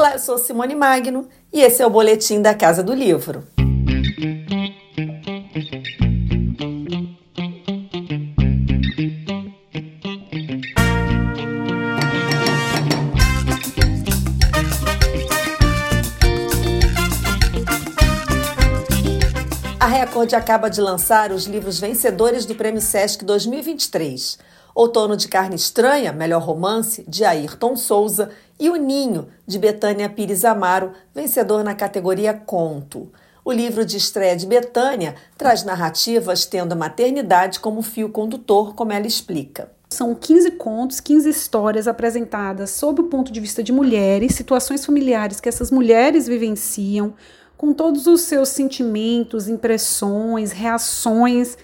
Olá, eu sou Simone Magno e esse é o Boletim da Casa do Livro. A Record acaba de lançar os livros vencedores do Prêmio Sesc 2023. Outono de Carne Estranha, Melhor Romance, de Ayrton Souza, e O Ninho, de Betânia Pires Amaro, vencedor na categoria Conto. O livro de estreia de Betânia traz narrativas tendo a maternidade como fio condutor, como ela explica. São 15 contos, 15 histórias apresentadas sob o ponto de vista de mulheres, situações familiares que essas mulheres vivenciam, com todos os seus sentimentos, impressões, reações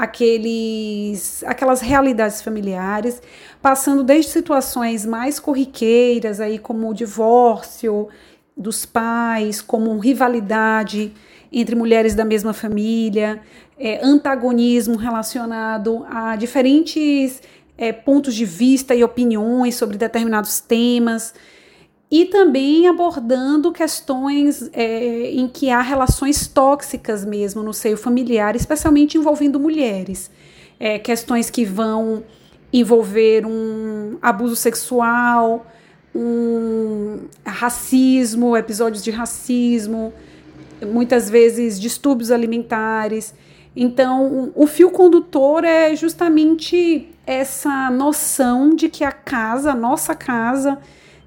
aqueles, aquelas realidades familiares, passando desde situações mais corriqueiras, aí como o divórcio dos pais, como rivalidade entre mulheres da mesma família, é, antagonismo relacionado a diferentes é, pontos de vista e opiniões sobre determinados temas e também abordando questões é, em que há relações tóxicas mesmo no seio familiar, especialmente envolvendo mulheres. É, questões que vão envolver um abuso sexual, um racismo, episódios de racismo, muitas vezes distúrbios alimentares. Então, o fio condutor é justamente essa noção de que a casa, a nossa casa,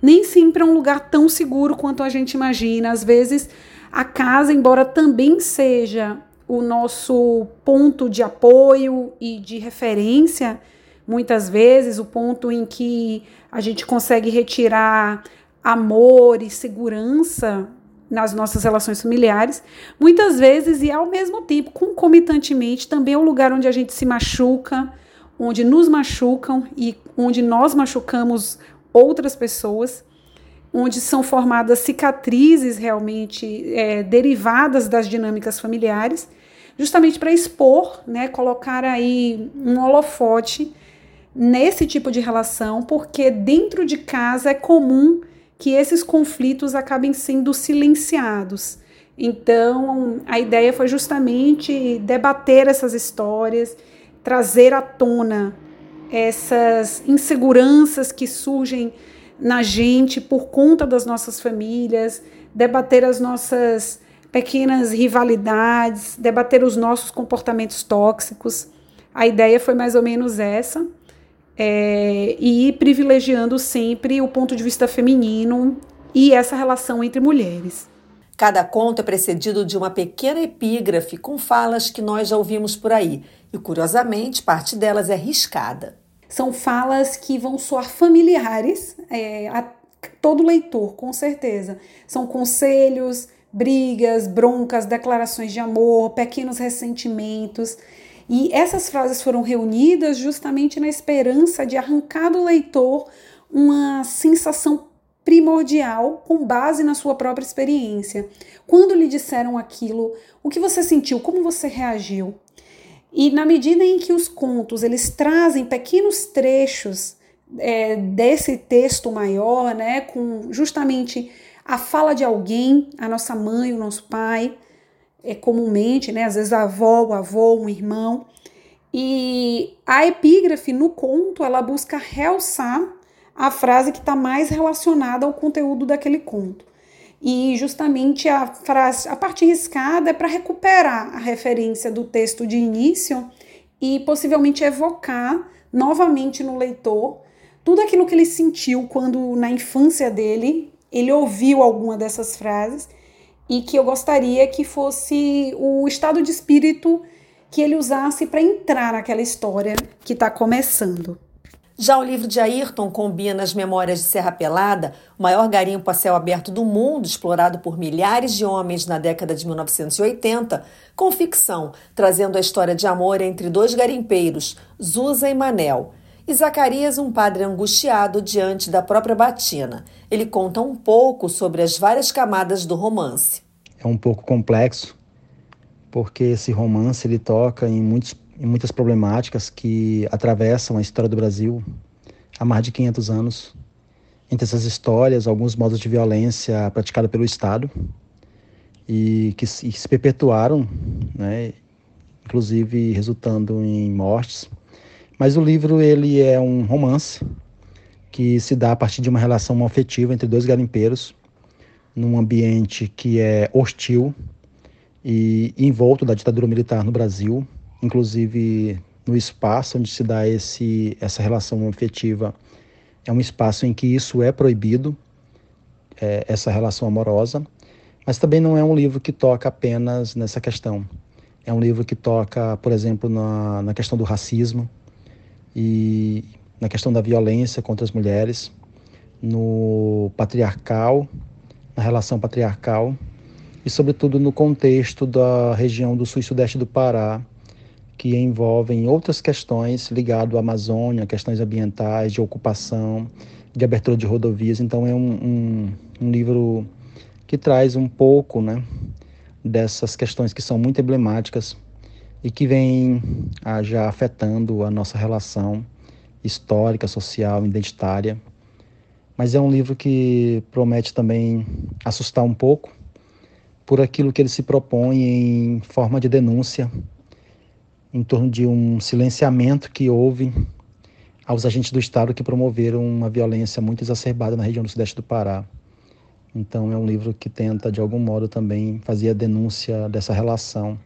nem sempre é um lugar tão seguro quanto a gente imagina. Às vezes, a casa, embora também seja o nosso ponto de apoio e de referência, muitas vezes o ponto em que a gente consegue retirar amor e segurança nas nossas relações familiares, muitas vezes e ao mesmo tempo, concomitantemente, também é o lugar onde a gente se machuca, onde nos machucam e onde nós machucamos outras pessoas, onde são formadas cicatrizes realmente é, derivadas das dinâmicas familiares, justamente para expor, né, colocar aí um holofote nesse tipo de relação, porque dentro de casa é comum que esses conflitos acabem sendo silenciados. Então, a ideia foi justamente debater essas histórias, trazer à tona essas inseguranças que surgem na gente por conta das nossas famílias, debater as nossas pequenas rivalidades, debater os nossos comportamentos tóxicos. A ideia foi mais ou menos essa. É, e privilegiando sempre o ponto de vista feminino e essa relação entre mulheres. Cada conto é precedido de uma pequena epígrafe com falas que nós já ouvimos por aí, e curiosamente, parte delas é riscada. São falas que vão soar familiares é, a todo leitor, com certeza. São conselhos, brigas, broncas, declarações de amor, pequenos ressentimentos. E essas frases foram reunidas justamente na esperança de arrancar do leitor uma sensação primordial com base na sua própria experiência. Quando lhe disseram aquilo, o que você sentiu? Como você reagiu? E na medida em que os contos eles trazem pequenos trechos é, desse texto maior, né, com justamente a fala de alguém, a nossa mãe, o nosso pai, é, comumente, né, às vezes a avó, o avô, um irmão, e a epígrafe no conto ela busca realçar a frase que está mais relacionada ao conteúdo daquele conto e justamente a frase, a parte riscada é para recuperar a referência do texto de início e possivelmente evocar novamente no leitor tudo aquilo que ele sentiu quando na infância dele ele ouviu alguma dessas frases e que eu gostaria que fosse o estado de espírito que ele usasse para entrar naquela história que está começando. Já o livro de Ayrton combina as memórias de Serra Pelada, o maior garimpo a céu aberto do mundo, explorado por milhares de homens na década de 1980, com ficção, trazendo a história de amor entre dois garimpeiros, Zusa e Manel. E Zacarias, um padre angustiado diante da própria batina. Ele conta um pouco sobre as várias camadas do romance. É um pouco complexo, porque esse romance ele toca em muitos e muitas problemáticas que atravessam a história do Brasil há mais de 500 anos, entre essas histórias alguns modos de violência praticada pelo Estado e que se, se perpetuaram, né, inclusive resultando em mortes. Mas o livro ele é um romance que se dá a partir de uma relação afetiva entre dois garimpeiros num ambiente que é hostil e envolto da ditadura militar no Brasil, inclusive no espaço onde se dá esse, essa relação afetiva, é um espaço em que isso é proibido, é, essa relação amorosa, mas também não é um livro que toca apenas nessa questão. É um livro que toca, por exemplo, na, na questão do racismo e na questão da violência contra as mulheres, no patriarcal, na relação patriarcal e, sobretudo, no contexto da região do sul e sudeste do Pará, que envolvem outras questões ligadas à Amazônia, questões ambientais, de ocupação, de abertura de rodovias. Então, é um, um, um livro que traz um pouco né, dessas questões que são muito emblemáticas e que vêm ah, já afetando a nossa relação histórica, social, identitária. Mas é um livro que promete também assustar um pouco por aquilo que ele se propõe em forma de denúncia em torno de um silenciamento que houve aos agentes do Estado que promoveram uma violência muito exacerbada na região do sudeste do Pará. Então é um livro que tenta, de algum modo, também fazer a denúncia dessa relação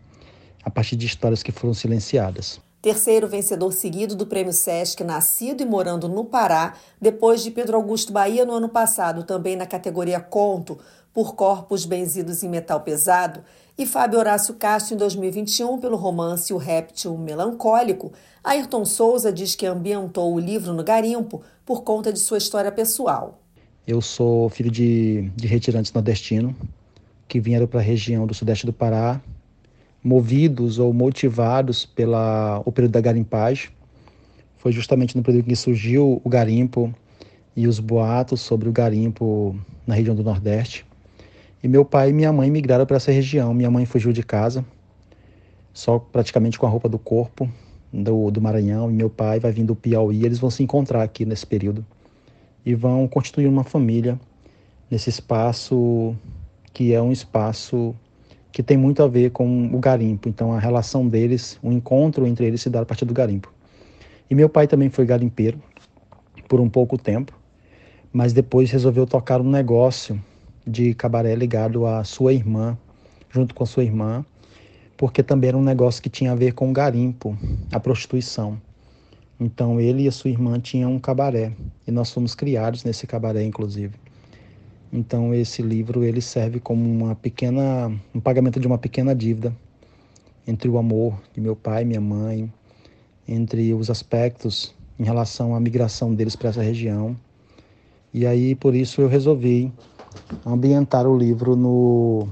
a partir de histórias que foram silenciadas. Terceiro vencedor seguido do Prêmio Sesc, nascido e morando no Pará, depois de Pedro Augusto Bahia no ano passado, também na categoria Conto, por Corpos Benzidos em Metal Pesado, e Fábio Horácio Castro em 2021 pelo romance O Réptil Melancólico, Ayrton Souza diz que ambientou o livro no garimpo por conta de sua história pessoal. Eu sou filho de, de retirantes nordestinos que vieram para a região do sudeste do Pará, movidos ou motivados pela o período da garimpagem. Foi justamente no período que surgiu o garimpo e os boatos sobre o garimpo na região do Nordeste. E meu pai e minha mãe migraram para essa região. Minha mãe fugiu de casa, só praticamente com a roupa do corpo do, do Maranhão. E meu pai vai vindo do Piauí. Eles vão se encontrar aqui nesse período e vão constituir uma família nesse espaço que é um espaço que tem muito a ver com o garimpo. Então a relação deles, o encontro entre eles se dá a partir do garimpo. E meu pai também foi garimpeiro por um pouco tempo, mas depois resolveu tocar um negócio de cabaré ligado à sua irmã, junto com sua irmã, porque também era um negócio que tinha a ver com o garimpo, a prostituição. Então ele e a sua irmã tinham um cabaré e nós fomos criados nesse cabaré, inclusive. Então esse livro ele serve como uma pequena, um pagamento de uma pequena dívida entre o amor de meu pai e minha mãe, entre os aspectos em relação à migração deles para essa região. E aí por isso eu resolvi ambientar o livro no,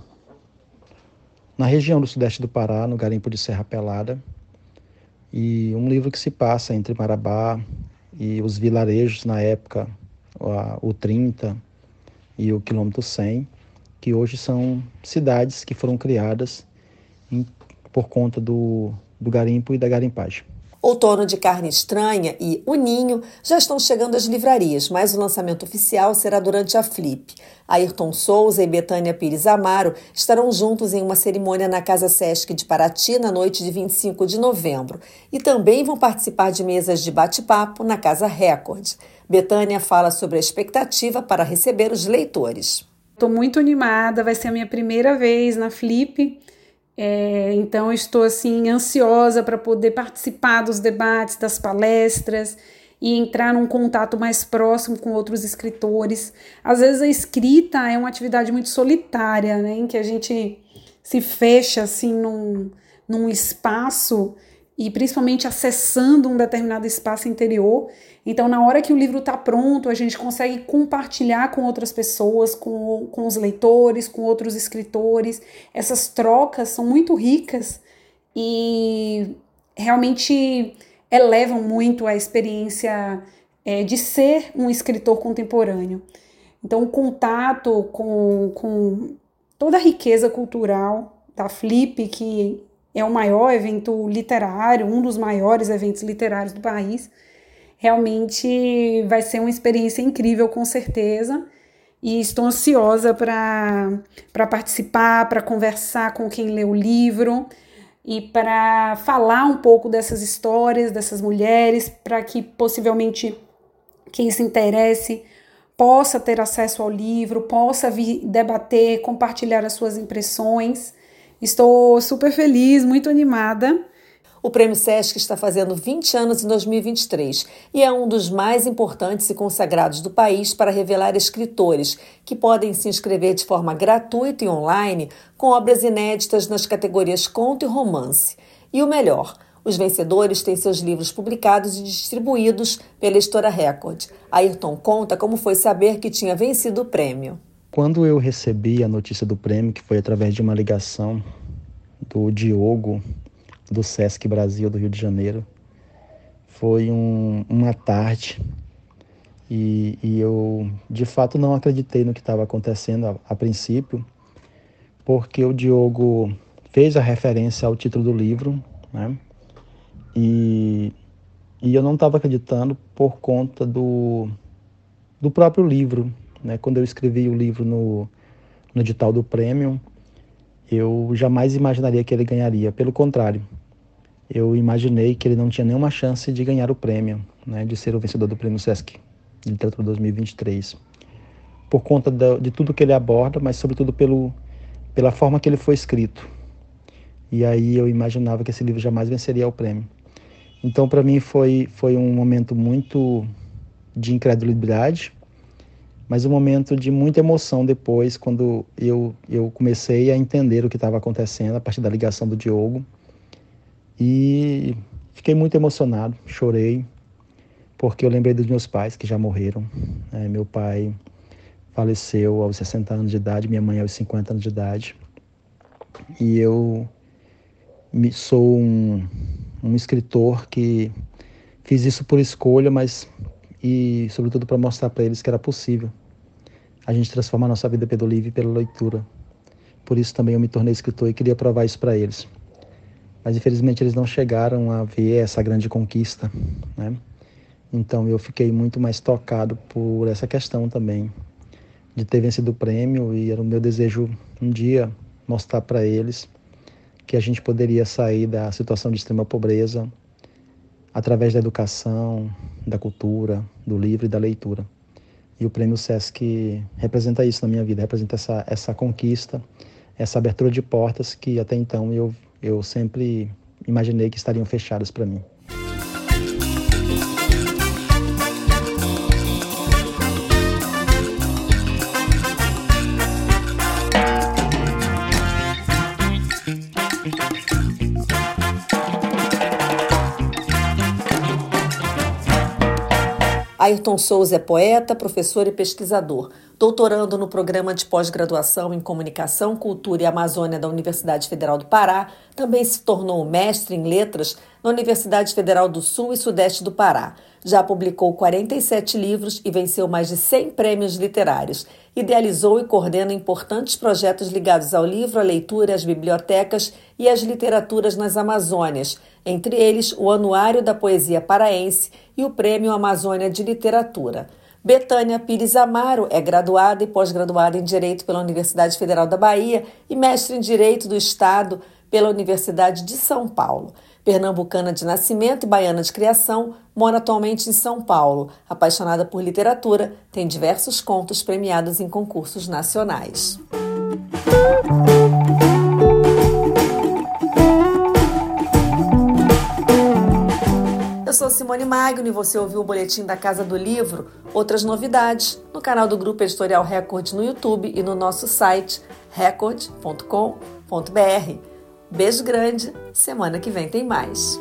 na região do sudeste do Pará, no garimpo de Serra Pelada. E um livro que se passa entre Marabá e os vilarejos na época, o 30 e o quilômetro 100, que hoje são cidades que foram criadas em, por conta do, do garimpo e da garimpagem. Outono de Carne Estranha e O Ninho já estão chegando às livrarias, mas o lançamento oficial será durante a Flip. Ayrton Souza e Betânia Pires Amaro estarão juntos em uma cerimônia na Casa Sesc de Paraty na noite de 25 de novembro e também vão participar de mesas de bate-papo na Casa Record. Betânia fala sobre a expectativa para receber os leitores. Estou muito animada, vai ser a minha primeira vez na Flip é, então estou assim ansiosa para poder participar dos debates, das palestras e entrar num contato mais próximo com outros escritores. Às vezes a escrita é uma atividade muito solitária, né, em que a gente se fecha assim num, num espaço e principalmente acessando um determinado espaço interior. Então, na hora que o livro está pronto, a gente consegue compartilhar com outras pessoas, com, com os leitores, com outros escritores. Essas trocas são muito ricas e realmente elevam muito a experiência é, de ser um escritor contemporâneo. Então, o contato com, com toda a riqueza cultural da Flip, que é o maior evento literário, um dos maiores eventos literários do país, Realmente vai ser uma experiência incrível, com certeza. E estou ansiosa para participar, para conversar com quem lê o livro e para falar um pouco dessas histórias, dessas mulheres, para que possivelmente quem se interesse possa ter acesso ao livro, possa vir debater, compartilhar as suas impressões. Estou super feliz, muito animada. O Prêmio Sesc está fazendo 20 anos em 2023 e é um dos mais importantes e consagrados do país para revelar escritores que podem se inscrever de forma gratuita e online com obras inéditas nas categorias conto e romance. E o melhor, os vencedores têm seus livros publicados e distribuídos pela Editora Record. Ayrton conta como foi saber que tinha vencido o prêmio. Quando eu recebi a notícia do prêmio, que foi através de uma ligação do Diogo, do Sesc Brasil do Rio de Janeiro, foi um, uma tarde e, e, eu de fato não acreditei no que estava acontecendo a, a princípio, porque o Diogo fez a referência ao título do livro, né? E, e eu não estava acreditando por conta do, do próprio livro. Né? Quando eu escrevi o livro no, no edital do Premium, eu jamais imaginaria que ele ganharia. Pelo contrário, eu imaginei que ele não tinha nenhuma chance de ganhar o prêmio, né? de ser o vencedor do Prêmio Sesc de Literatura 2023. Por conta de tudo que ele aborda, mas sobretudo pelo, pela forma que ele foi escrito. E aí eu imaginava que esse livro jamais venceria o prêmio. Então, para mim, foi, foi um momento muito de incredulidade, mas um momento de muita emoção depois, quando eu, eu comecei a entender o que estava acontecendo a partir da ligação do Diogo. E fiquei muito emocionado, chorei, porque eu lembrei dos meus pais que já morreram. É, meu pai faleceu aos 60 anos de idade, minha mãe aos 50 anos de idade. E eu sou um, um escritor que fiz isso por escolha, mas e sobretudo para mostrar para eles que era possível a gente transformar nossa vida pelo livro e pela leitura. Por isso também eu me tornei escritor e queria provar isso para eles. Mas infelizmente eles não chegaram a ver essa grande conquista, né? Então eu fiquei muito mais tocado por essa questão também de ter vencido o prêmio e era o meu desejo um dia mostrar para eles que a gente poderia sair da situação de extrema pobreza através da educação, da cultura, do livro e da leitura. E o Prêmio Sesc representa isso na minha vida, representa essa, essa conquista, essa abertura de portas que até então eu, eu sempre imaginei que estariam fechadas para mim. Ayrton Souza é poeta, professor e pesquisador, doutorando no programa de pós-graduação em Comunicação, Cultura e Amazônia da Universidade Federal do Pará. Também se tornou mestre em letras na Universidade Federal do Sul e Sudeste do Pará. Já publicou 47 livros e venceu mais de 100 prêmios literários. Idealizou e coordena importantes projetos ligados ao livro, à leitura, às bibliotecas e às literaturas nas Amazônias entre eles o Anuário da Poesia Paraense e o Prêmio Amazônia de Literatura. Betânia Pires Amaro é graduada e pós-graduada em Direito pela Universidade Federal da Bahia e mestre em Direito do Estado pela Universidade de São Paulo. Pernambucana de nascimento e baiana de criação, mora atualmente em São Paulo. Apaixonada por literatura, tem diversos contos premiados em concursos nacionais. sou Simone Magno e você ouviu o boletim da Casa do Livro. Outras novidades no canal do Grupo Editorial Record no YouTube e no nosso site record.com.br. Beijo grande, semana que vem tem mais.